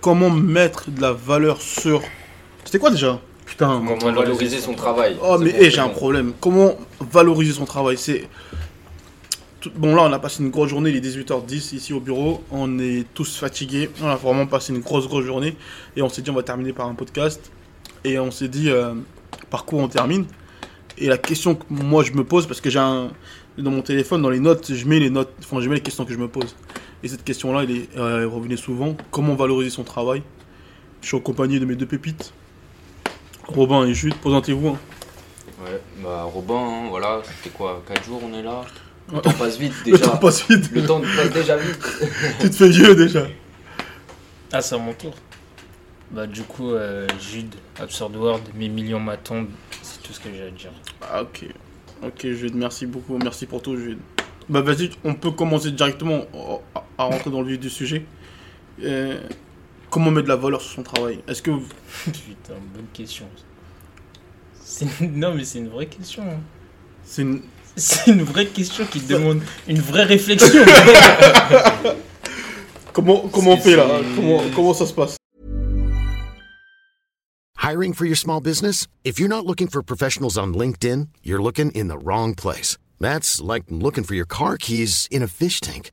comment mettre de la valeur sur. C'était quoi déjà Putain. Comment valoriser son travail. Oh, mais bon, c'est j'ai un problème. Comment valoriser son travail C'est. Tout- Bon, là, on a passé une grosse journée, il est 18h10 ici au bureau. On est tous fatigués. On a vraiment passé une grosse, grosse journée. Et on s'est dit, on va terminer par un podcast. Et on s'est dit, euh, par quoi on termine? Et la question que moi je me pose, parce que j'ai un. Dans mon téléphone, dans les notes, je mets les notes. Enfin, je mets les questions que je me pose. Et cette question-là, elle est euh, elle revenait souvent. Comment valoriser son travail? Je suis accompagné de mes deux pépites. Robin et Jude, présentez-vous. hein. Ouais, bah Robin, hein, voilà, c'était quoi 4 jours on est là? Le Ouais. temps passe vite Le déjà. temps passe vite. Le temps passe déjà vite. tu te fais vieux déjà. Ah, c'est à mon tour. Bah, du coup, euh, Jude, Absurd World, mes millions m'attendent. C'est tout ce que j'ai à dire. Ah, ok. Ok, Jude, merci beaucoup. Merci pour tout, Jude. Bah, vas-y, on peut commencer directement à- rentrer dans le vif du sujet. Euh, comment mettre de la valeur sur son travail? Est-ce que. Putain, bonne question. C'est- Non, mais c'est une vraie question. hein. C'est une. C'est une vraie question qui demande une vraie réflexion. Comment, comment on fait là? comment, comment ça se passe? Hiring for your small business? If you're not looking for professionals on LinkedIn, you're looking in the wrong place. That's like looking for your car keys in a fish tank.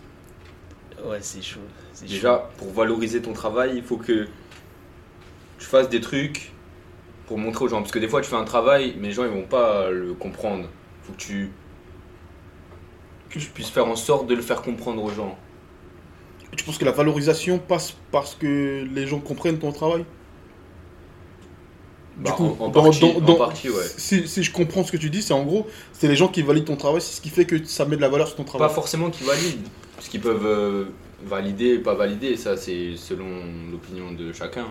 Ouais, c'est chaud. Déjà, pour valoriser ton travail, il faut que tu fasses des trucs pour montrer aux gens. Parce que des fois, tu fais un travail, mais les gens ils vont pas le comprendre. Il faut que tu, que tu puisses faire en sorte de le faire comprendre aux gens. Tu penses que la valorisation passe parce que les gens comprennent ton travail? Bah, en- en partie- en partie, ouais. Si, si je comprends ce que tu dis, c'est en gros, c'est les gens qui valident ton travail, c'est ce qui fait que ça met de la valeur sur ton Pas travail. forcément qu'ils valident. Parce qu'ils peuvent euh, valider, pas valider, ça c'est selon l'opinion de chacun.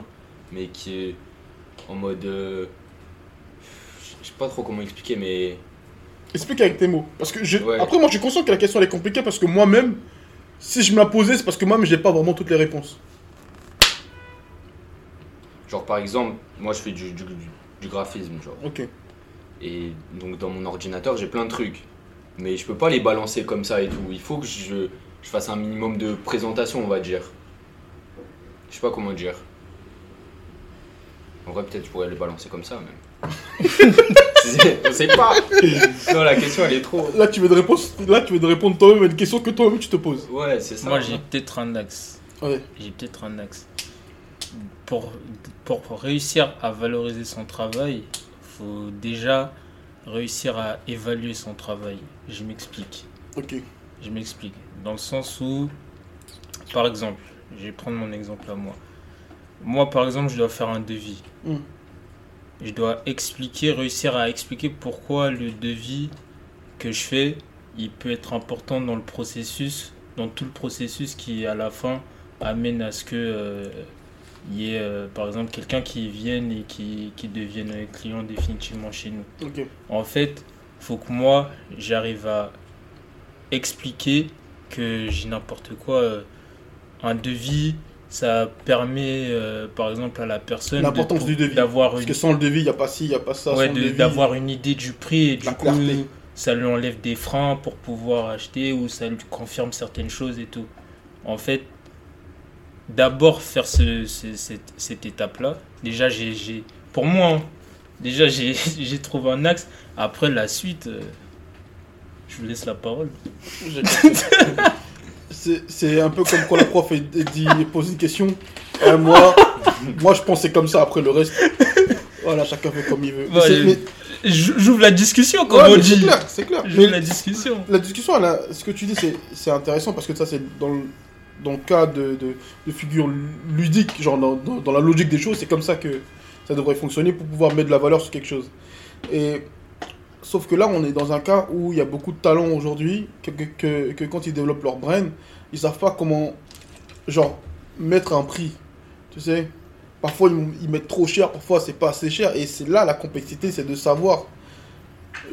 Mais qui est en mode. euh, je sais pas trop comment expliquer, mais. Explique avec tes mots. Parce que je... Ouais. Après, moi, je suis conscient que la question elle est compliquée parce que moi-même, si je me la posais, c'est parce que moi-même, j'ai pas vraiment toutes les réponses. Genre par exemple, moi je fais du, du, du graphisme, genre. Ok. Et donc dans mon ordinateur, j'ai plein de trucs. Mais je peux pas les balancer comme ça et tout. Il faut que je, je fasse un minimum de présentation, on va dire. Je sais pas comment dire. En vrai, peut-être je pourrais les balancer comme ça, même. C'est- on sait pas. Non, la question elle est trop. Là, tu veux te répondre, là, tu veux te répondre toi-même à une question que toi-même tu te poses. Ouais, c'est ça. Moi, j'ai peut-être un axe. Ouais. J'ai peut-être un axe. Pour, pour, pour réussir à valoriser son travail, faut déjà réussir à évaluer son travail. Je m'explique. Ok. Je m'explique. Dans le sens où, par exemple, je vais prendre mon exemple à moi. Moi, par exemple, je dois faire un devis. Mm. Je dois expliquer, réussir à expliquer pourquoi le devis que je fais, il peut être important dans le processus, dans tout le processus qui, à la fin, amène à ce que euh, il y ait, euh, par exemple, quelqu'un qui vienne et qui, qui devienne un client définitivement chez nous. En fait, faut que moi, j'arrive à expliquer que j'ai n'importe quoi. euh, Un devis, ça permet, euh, par exemple, à la personne L'importance du devis. d'avoir Parce une, que sans le devis, il n'y a pas ci, il n'y a pas ça. ouais, d'avoir une idée du prix et du coup, clarté. ça lui enlève des freins pour pouvoir acheter ou ça lui confirme certaines choses et tout. En fait, d'abord faire ce, ce- cette, cette étape-là, déjà, j'ai, pour moi, hein, déjà, j'ai, j'ai trouvé un axe. Après, la suite, euh, je vous laisse la parole. C'est c'est un peu comme quand la prof est, est dit pose une question. Euh, moi, moi, je pensais comme ça. Après le reste, voilà, chacun fait comme il veut. Mais- J'ouvre la discussion, comme ouais, on mais c'est dit. clair, c'est clair. J'ouvre Mais la discussion. la discussion, elle a- ce que tu dis, c'est c'est intéressant parce que ça, c'est dans le, dans le cas de, de, de figures ludiques, genre dans, dans, dans la logique des choses, c'est comme ça que ça devrait fonctionner pour pouvoir mettre de la valeur sur quelque chose. Et sauf que là, on est dans un cas où il y a beaucoup de talents aujourd'hui que, que, que, que quand ils développent leur brain, ils savent pas comment, genre, mettre un prix. Tu sais Parfois, ils, ils mettent trop cher, parfois, c'est pas assez cher. Et c'est là la complexité, c'est de savoir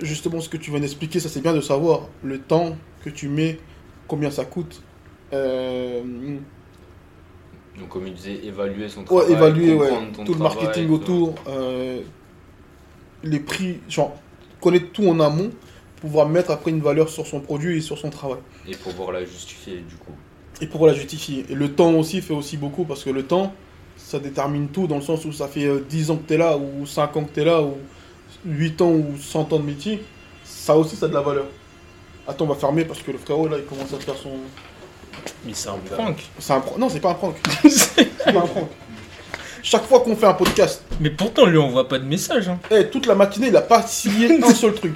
justement ce que tu viens d'expliquer. Ça, c'est bien de savoir le temps que tu mets, combien ça coûte. Euh, Donc, comme il disait, évaluer son Ouais, travail. évaluer ouais, tout le marketing autour, euh, les prix, genre connaître tout en amont, pouvoir mettre après une valeur sur son produit et sur son travail. Et pouvoir la justifier, du coup. Et pouvoir la justifier. Et le temps aussi fait aussi beaucoup parce que le temps, ça détermine tout dans le sens où ça fait euh, 10 ans que tu es là, ou 5 ans que tu es là, ou 8 ans ou 100 ans de métier. Ça aussi, ça a de la valeur. Attends, on va fermer parce que le frérot là, il commence à faire son. Mais c'est un prank. C'est un prank. Non, c'est pas un prank. C'est pas un prank. Chaque fois qu'on fait un podcast, Mais pourtant, lui, on voit pas de message. Hein. Eh, toute la matinée, il a pas signé un seul truc.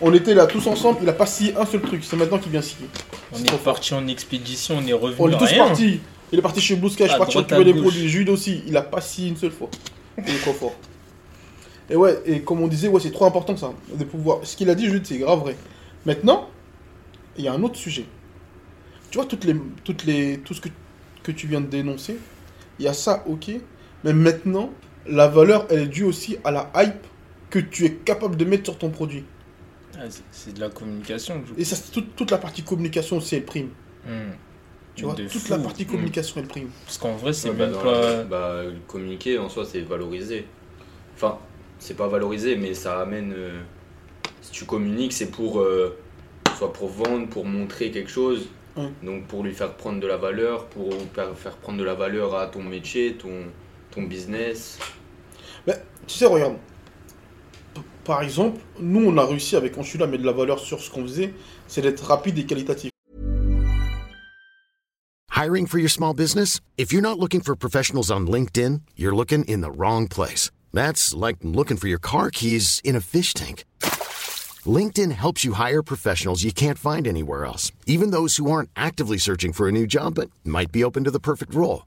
On était là tous ensemble, il a pas signé un seul truc. C'est maintenant qu'il vient signer. On est fort. parti en expédition, on est revenu. On est tous rien. partis. Il est parti chez Blue Sky, je suis parti récupérer des produits. Jude aussi, il a pas signé une seule fois. Il est trop fort. Et ouais, et comme on disait, ouais, c'est trop important ça, de pouvoir. Ce qu'il a dit, Jude, c'est grave vrai. Maintenant, il y a un autre sujet. Tu vois, toutes les, toutes les, tout ce que, que tu viens de dénoncer, il y a ça, ok. Mais maintenant, la valeur, elle est due aussi à la hype que tu es capable de mettre sur ton produit. Ah, c'est- de la communication. Et ça, c'est toute, toute la partie communication aussi, elle prime. Hmm. Tu vois, toute fou. la partie communication, elle prime. Parce qu'en vrai, c'est Ouais, bah, même dans pas. la- bah, communiquer en soi, c'est valoriser. Enfin, c'est pas valoriser, mais ça amène. euh, si tu communiques, c'est pour. euh, soit pour vendre, pour montrer quelque chose. Donc, pour lui faire prendre de la valeur, pour faire faire prendre de la valeur à ton métier, ton, ton business. Tu sais, regarde. Par exemple, nous, on a réussi avec Anchula à mettre de la valeur sur ce qu'on faisait, c'est d'être rapide et qualitatif. Hiring for your small business? If you're not looking for professionals on LinkedIn, you're looking in the wrong place. That's like looking for your car keys in a fish tank. LinkedIn helps you hire professionals you can't find anywhere else, even those who aren't actively searching for a new job but might be open to the perfect role.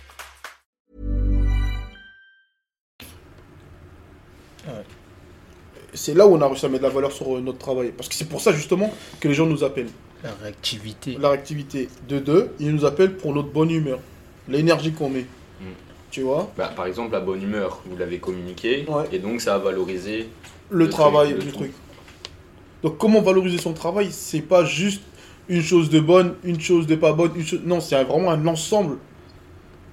C'est là où on a réussi à mettre de la valeur sur euh, notre travail. Parce que c'est pour ça, justement, que les gens nous appellent. La réactivité. La réactivité. De deux, ils nous appellent pour notre bonne humeur. L'énergie qu'on met. Mm. Tu vois Bah, par exemple, la bonne humeur, vous l'avez communiqué, Ouais. et donc ça a valorisé. le, Le travail truc, le du tout. truc. Donc comment valoriser son travail C'est pas juste une chose de bonne, une chose de pas bonne, une chose... non, c'est vraiment un ensemble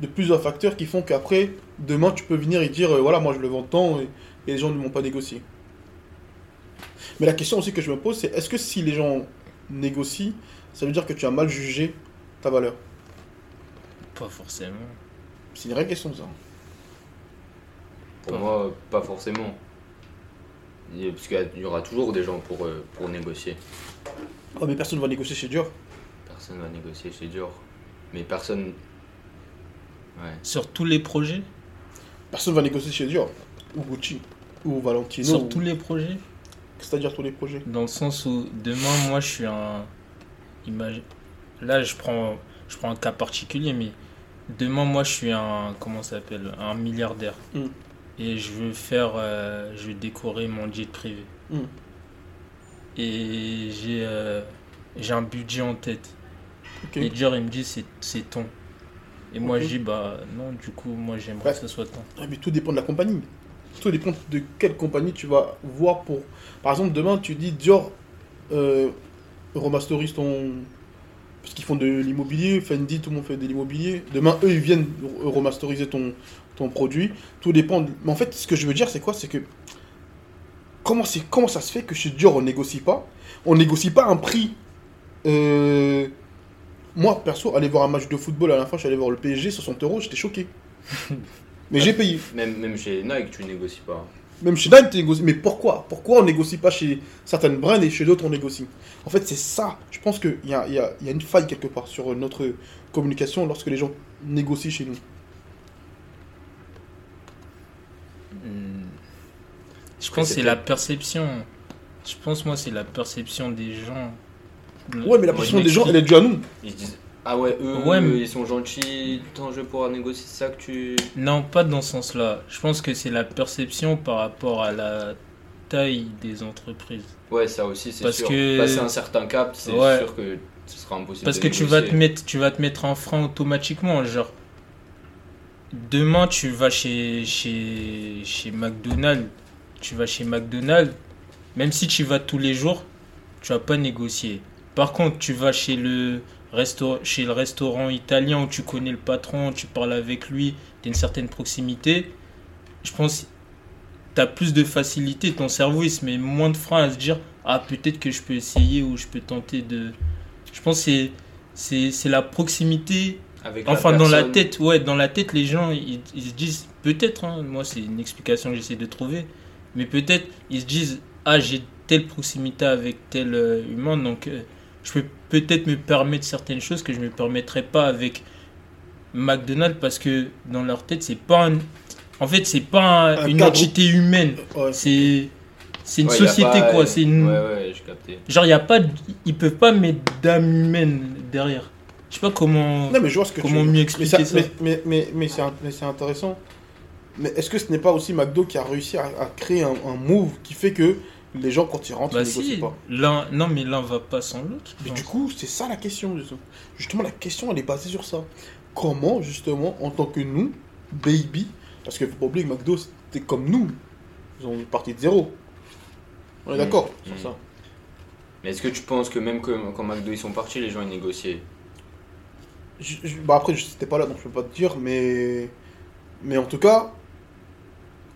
de plusieurs facteurs qui font qu'après, demain, tu peux venir et dire, euh, voilà, moi je le vends tant et, et les gens ne m'ont pas négocié. Mais la question aussi que je me pose, c'est est-ce que si les gens négocient, ça veut dire que tu as mal jugé ta valeur? Pas forcément. C'est une vraie question ça. Pour Pas. moi, pas forcément. Parce qu'il y aura toujours des gens pour, euh, pour négocier. Oh, mais personne va négocier chez Dior. Personne va négocier chez Dior. Mais personne. Ouais. Sur tous les projets? Personne va négocier chez Dior. Ou Gucci. Ou Valentino. Sur ou- tous les projets? C'est-à-dire tous les projets. Dans le sens où demain, moi, je suis un. Imagine. Là, je prends, je prends un cas particulier, mais demain, moi, je suis un. Comment ça s'appelle Un milliardaire. Mm. Et je veux faire. euh, je veux décorer mon jet privé. Mm. Et j'ai euh, j'ai un budget en tête. Et Dior, il me dit, c'est ton. Et moi, Ok. je dis, bah non, du coup, moi, j'aimerais que ce soit ton. Ah, mais tout dépend de la compagnie. Tout dépend de quelle compagnie tu vas voir pour. Par exemple, demain, tu dis Dior euh, remasterise ton. Parce qu'ils font de l'immobilier, Fendi, tout le monde fait de l'immobilier. Demain, eux, ils viennent re- remasteriser ton, ton produit. Tout dépend. Mais en fait, ce que je veux dire, c'est quoi? C'est que. Comment, comment ça se fait que chez Dior, on négocie pas? On négocie pas un prix. euh, Moi, perso, aller voir un match de football à la fin, je suis allé voir le PSG, 60 euros, j'étais choqué. Mais j'ai payé. Même, même chez Nike, tu négocies pas. Même chez Nike, tu négocies. Mais pourquoi? Pourquoi on négocie pas chez certaines brands et chez d'autres on négocie? En fait, c'est ça. Je pense qu'il y a, il y, a, il y a une faille quelque part sur notre communication lorsque les gens négocient chez nous. Hmm. Je pense que c'est la perception. Je pense, moi, c'est la perception des gens. Ouais, mais la perception des gens, elle est due à nous. Ils se disent Ah ouais, eux, Ouais, mais- ils sont gentils, tant je vais pouvoir négocier c'est ça que tu. Non, pas dans ce sens-là. Je pense que c'est la perception par rapport à la taille des entreprises. Ouais, ça aussi, c'est Parce sûr. que- Passer un certain cap, c'est Ouais. sûr que ce sera impossible. Parce de que tu vas, te mettre, tu vas te mettre en frein automatiquement. Genre, demain, tu vas chez, chez, chez McDonald's. Tu vas chez McDonald's. Même si tu vas tous les jours, tu vas pas négocier. Par contre, tu vas chez le, chez le restaurant italien où tu connais le patron, tu parles avec lui, tu as une certaine proximité. Je pense tu as plus de facilité. Ton cerveau, il se met moins de frein à se dire Ah, peut-être que je peux essayer ou je peux tenter de. Je pense que c'est- c'est la proximité Avec la Enfin, dans la tête, ouais, dans la tête, les gens, ils, ils se disent, peut-être, hein, moi, c'est une explication que j'essaie de trouver, mais peut-être, ils se disent, ah, j'ai telle proximité avec tel euh, humain, donc euh, je peux peut-être me permettre certaines choses que je me permettrais pas avec McDonald's parce que dans leur tête, c'est pas un- En fait, c'est pas un- Un une entité humaine, Ouais. c'est. C'est une Ouais, société, pas- quoi. C'est une... Ouais, ouais. Genre, il y a pas. Ils peuvent pas mettre d'âme humaine derrière. Je sais pas comment. Non, mais je vois ce que Comment tu mieux expliquer mais ça Mais, mais, mais, mais c'est int- mais c'est intéressant. Mais est-ce que ce n'est pas aussi McDo qui a réussi à, à créer un, un move qui fait que les gens, quand ils rentrent, Bah ils négocient si, pas l'un, non mais l'un va pas sans l'autre. Mais du coup, c'est ça la question. Justement. Justement, la question, elle est basée sur ça. Comment, justement, en tant que nous, baby, parce qu'il faut pas oublier que McDo, c'était comme nous. Ils ont parti de zéro. On est Mm. d'accord sur Mm. ça. Mais est-ce que tu penses que même que, quand McDo ils sont partis, les gens ils négociaient? Je- je- bah après, je n'étais pas là, donc je peux pas te dire, mais... Mais en tout cas,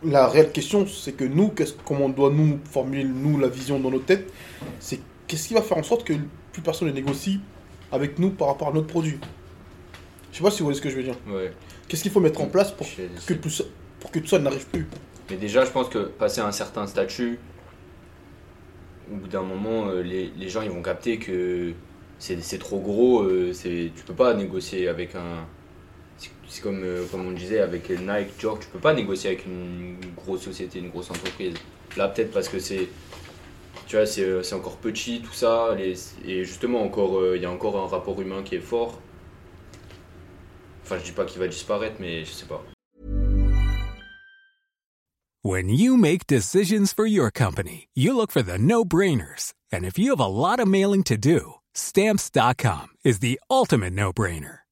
la réelle question, c'est que nous, qu'est-ce, comment on doit nous formuler, nous, la vision dans notre tête, c'est qu'est-ce qui va faire en sorte que plus personne ne négocie avec nous par rapport à notre produit Je sais pas si vous voyez ce que je veux dire. Ouais. Qu'est-ce qu'il faut mettre en place pour que, tout ça- pour que tout ça n'arrive plus? Mais déjà, je pense que passer un certain statut, au bout d'un moment, euh, les, les gens ils vont capter que c'est c'est trop gros, euh, c'est tu peux pas négocier avec un. C'est- comme, euh, comme on disait avec Nike, genre, tu peux pas négocier avec une grosse société, une grosse entreprise. Là, peut-être parce que c'est. Tu vois, c'est euh, encore petit, tout ça, les- et justement, encore euh, il y a encore un rapport humain qui est fort. Enfin, je dis pas qu'il va disparaître, mais je sais pas. When you make decisions for your company, you look for the no brainers. And if you have a lot of mailing to do, stamps.com is the ultimate no brainer.